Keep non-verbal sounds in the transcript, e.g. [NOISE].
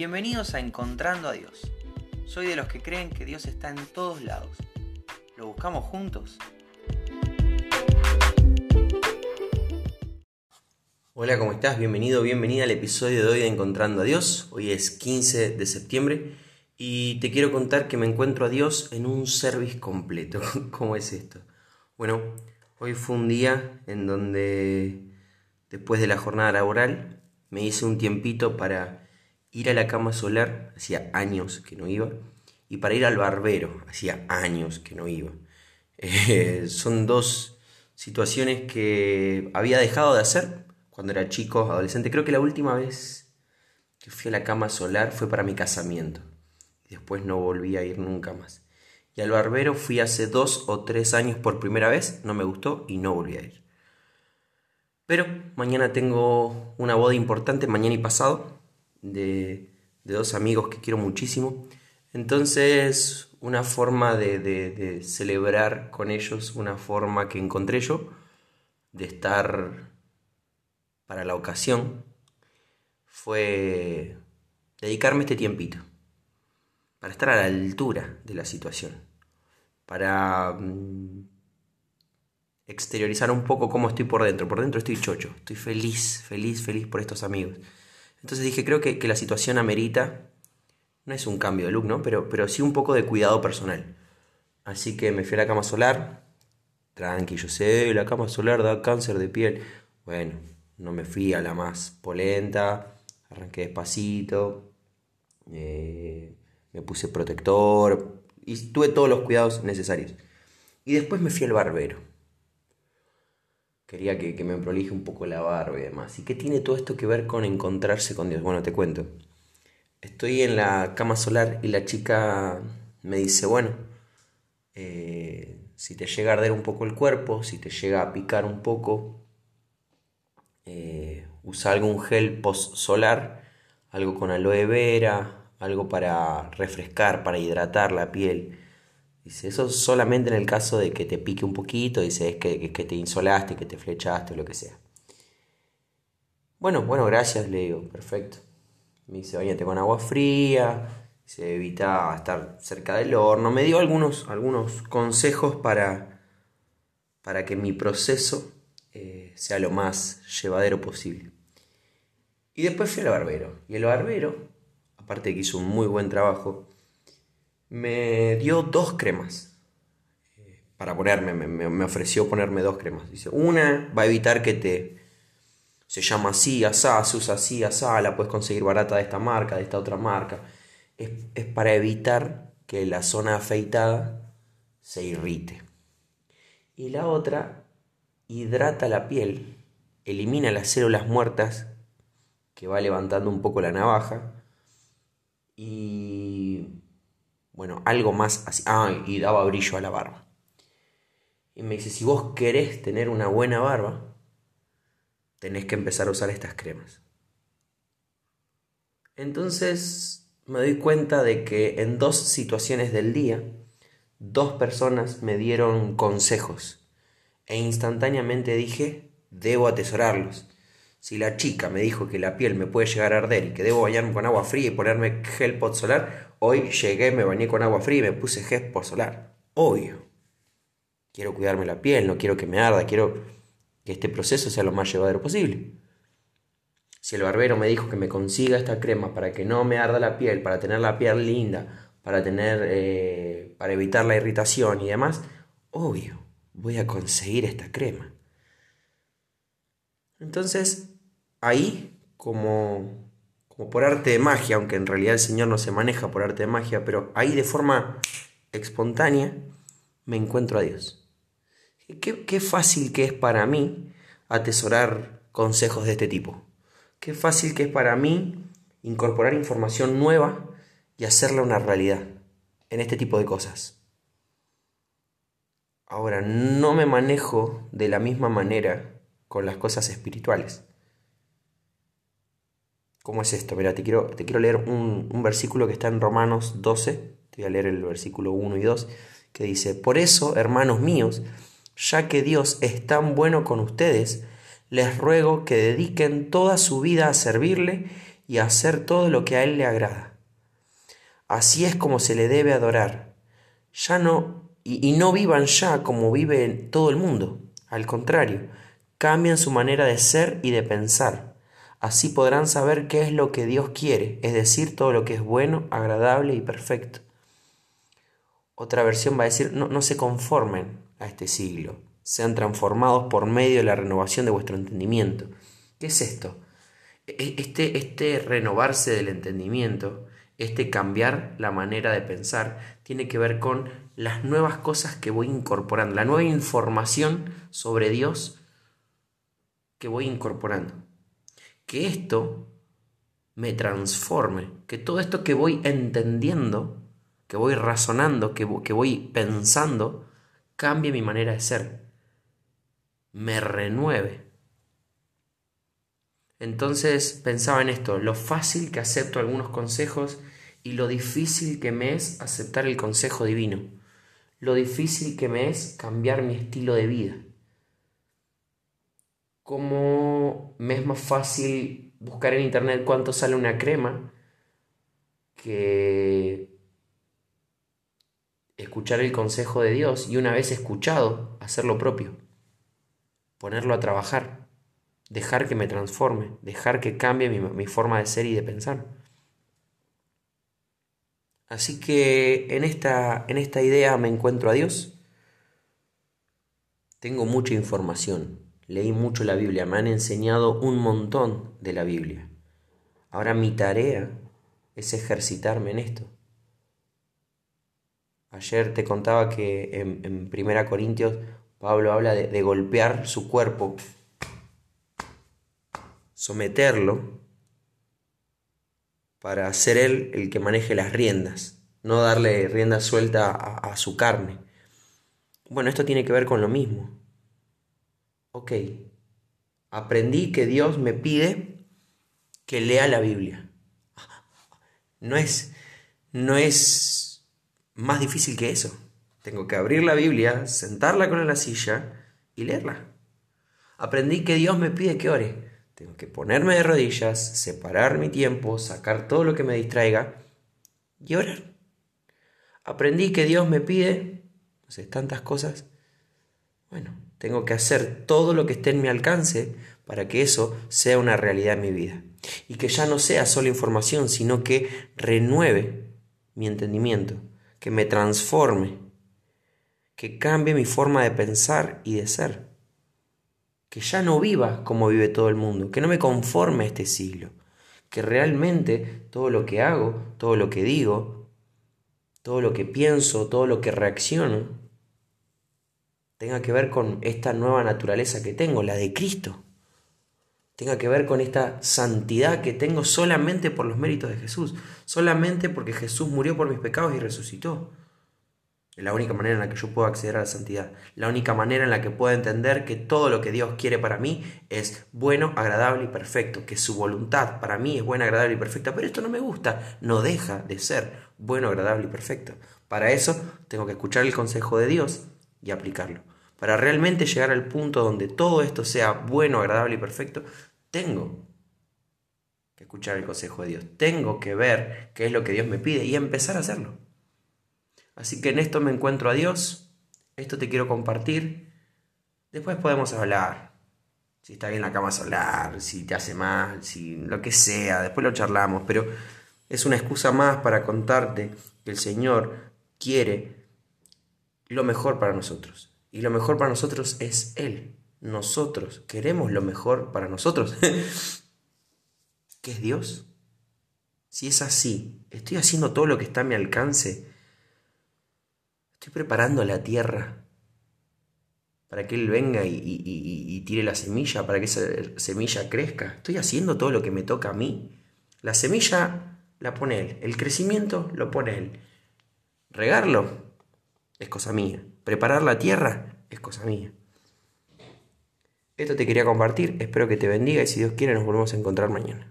Bienvenidos a Encontrando a Dios. Soy de los que creen que Dios está en todos lados. ¿Lo buscamos juntos? Hola, ¿cómo estás? Bienvenido, bienvenida al episodio de hoy de Encontrando a Dios. Hoy es 15 de septiembre y te quiero contar que me encuentro a Dios en un service completo. [LAUGHS] ¿Cómo es esto? Bueno, hoy fue un día en donde después de la jornada laboral me hice un tiempito para ir a la cama solar, hacía años que no iba, y para ir al barbero, hacía años que no iba. [LAUGHS] Eh, son dos situaciones que había dejado de hacer cuando era chico, adolescente. Creo que la última vez que fui a la cama solar fue para mi casamiento. Después no volví a ir nunca más. Y al barbero fui hace dos o tres años por primera vez, no me gustó y no volví a ir. Pero mañana tengo una boda importante, mañana y pasado, de, dos amigos que quiero muchísimo. Entonces, una forma de, celebrar con ellos, una forma que encontré yo de estar para la ocasión, fue dedicarme este tiempito, para estar a la altura de la situación, para mm, exteriorizar un poco cómo estoy por dentro. Por dentro estoy chocho, estoy feliz, feliz, feliz por estos amigos. Entonces dije, creo que, la situación amerita, no es un cambio de look, ¿no? Pero, pero sí un poco de cuidado personal. Así que me fui a la cama solar, tranqui, yo sé, la cama solar da cáncer de piel. Bueno, no me fui a la más polenta, arranqué despacito, eh, me puse protector y tuve todos los cuidados necesarios. Y después me fui al barbero. Quería que, me prolije un poco la barba y demás. ¿Y qué tiene todo esto que ver con encontrarse con Dios? Bueno, te cuento. Estoy en la cama solar y la chica me dice, bueno, eh, si te llega a arder un poco el cuerpo, si te llega a picar un poco, eh, usa algún gel post solar, algo con aloe vera, algo para refrescar, para hidratar la piel. Dice, eso solamente en el caso de que te pique un poquito, dice, es que, que te insolaste, que te flechaste o lo que sea. Bueno, bueno, gracias, le digo, perfecto. Me dice, bañate con agua fría, se evita estar cerca del horno. Me dio algunos, algunos consejos para, para que mi proceso eh, sea lo más llevadero posible. Y después fui al barbero. Y el barbero, aparte de que hizo un muy buen trabajo, me dio dos cremas eh, para ponerme, me, ofreció ponerme dos cremas. Dice, una va a evitar que te... Se llama así, asá, se usa así, asá, la puedes conseguir barata de esta marca, de esta otra marca. Es, es para evitar que la zona afeitada se irrite. Y la otra hidrata la piel, elimina las células muertas que va levantando un poco la navaja y bueno, algo más así. Ah, y daba brillo a la barba. Y me dice, si vos querés tener una buena barba, tenés que empezar a usar estas cremas. Entonces me doy cuenta de que en dos situaciones del día, dos personas me dieron consejos e instantáneamente dije, debo atesorarlos. Si la chica me dijo que la piel me puede llegar a arder y que debo bañarme con agua fría y ponerme gel pot solar, Hoy llegué, me bañé con agua fría y me puse gel por solar. Obvio. Quiero cuidarme la piel, no quiero que me arda, quiero que este proceso sea lo más llevadero posible. Si el barbero me dijo que me consiga esta crema para que no me arda la piel, para tener la piel linda, para tener, eh, para evitar la irritación y demás, obvio, voy a conseguir esta crema. Entonces, ahí, como como por arte de magia, aunque en realidad el Señor no se maneja por arte de magia, pero ahí de forma espontánea me encuentro a Dios. Qué, qué fácil que es para mí atesorar consejos de este tipo. Qué fácil que es para mí incorporar información nueva y hacerla una realidad en este tipo de cosas. Ahora, no me manejo de la misma manera con las cosas espirituales. ¿Cómo es esto? Mira, te quiero, te quiero leer un, versículo que está en Romanos 12, te voy a leer el versículo 1 y 2, que dice, Por eso, hermanos míos, ya que Dios es tan bueno con ustedes, les ruego que dediquen toda su vida a servirle y hacer todo lo que a Él le agrada. Así es como se le debe adorar. Ya no, y no vivan ya como vive todo el mundo. Al contrario, cambien su manera de ser y de pensar. Así podrán saber qué es lo que Dios quiere, es decir, todo lo que es bueno, agradable y perfecto. Otra versión va a decir, no, no se conformen a este siglo, sean transformados por medio de la renovación de vuestro entendimiento. ¿Qué es esto? E, este, este renovarse del entendimiento, este cambiar la manera de pensar, tiene que ver con las nuevas cosas que voy incorporando, la nueva información sobre Dios que voy incorporando. Que esto me transforme, que todo esto que voy entendiendo, que voy razonando, que, que voy pensando, cambie mi manera de ser, me renueve. Entonces pensaba en esto, lo fácil que acepto algunos consejos y lo difícil que me es aceptar el consejo divino, lo difícil que me es cambiar mi estilo de vida. Cómo me es más fácil buscar en internet cuánto sale una crema que escuchar el consejo de Dios y una vez escuchado, hacer lo propio, ponerlo a trabajar dejar que me transforme, dejar que cambie mi, forma de ser y de pensar. Así que en esta, en esta idea me encuentro a Dios. Tengo mucha información, leí mucho la Biblia, me han enseñado un montón de la Biblia. Ahora mi tarea es ejercitarme en esto. Ayer te contaba que en, en Primera Corintios Pablo habla de golpear su cuerpo someterlo para ser él el que maneje las riendas, no darle rienda suelta a, su carne. Bueno, esto tiene que ver con lo mismo. Ok, aprendí que Dios me pide que lea la Biblia. No es, no es más difícil que eso. Tengo que abrir la Biblia, sentarla con la silla y leerla. Aprendí que Dios me pide que ore. Tengo que ponerme de rodillas, separar mi tiempo, sacar todo lo que me distraiga y orar. Aprendí que Dios me pide, no sé, tantas cosas. Bueno, tengo que hacer todo lo que esté en mi alcance para que eso sea una realidad en mi vida. Y que ya no sea solo información, sino que renueve mi entendimiento, que me transforme, que cambie mi forma de pensar y de ser que ya no viva como vive todo el mundo, que no me conforme a este siglo, que realmente todo lo que hago, todo lo que digo, todo lo que pienso, todo lo que reacciono, tenga que ver con esta nueva naturaleza que tengo, la de Cristo. Tenga que ver con esta santidad que tengo solamente por los méritos de Jesús, solamente porque Jesús murió por mis pecados y resucitó. Es la única manera en la que yo puedo acceder a la santidad. La única manera en la que puedo entender que todo lo que Dios quiere para mí es bueno, agradable y perfecto. Que su voluntad para mí es buena, agradable y perfecta. Pero esto no me gusta. No deja de ser bueno, agradable y perfecto. Para eso tengo que escuchar el consejo de Dios y aplicarlo. Para realmente llegar al punto donde todo esto sea bueno, agradable y perfecto, tengo que escuchar el consejo de Dios. Tengo que ver qué es lo que Dios me pide y empezar a hacerlo. Así que en esto me encuentro a Dios, esto te quiero compartir. Después podemos hablar. Si está bien la cama hablar, si te hace mal, si lo que sea, después lo charlamos, pero es una excusa más para contarte que el Señor quiere lo mejor para nosotros. Y lo mejor para nosotros es Él. Nosotros queremos lo mejor para nosotros. [LAUGHS] ¿Qué es Dios? Si es así, estoy haciendo todo lo que está a mi alcance Estoy preparando la tierra para que Él venga y, tire la semilla, para que esa semilla crezca. Estoy haciendo todo lo que me toca a mí. La semilla la pone Él, el crecimiento lo pone Él. Regarlo es cosa mía. Preparar la tierra es cosa mía. Esto te quería compartir, espero que te bendiga y si Dios quiere nos volvemos a encontrar mañana.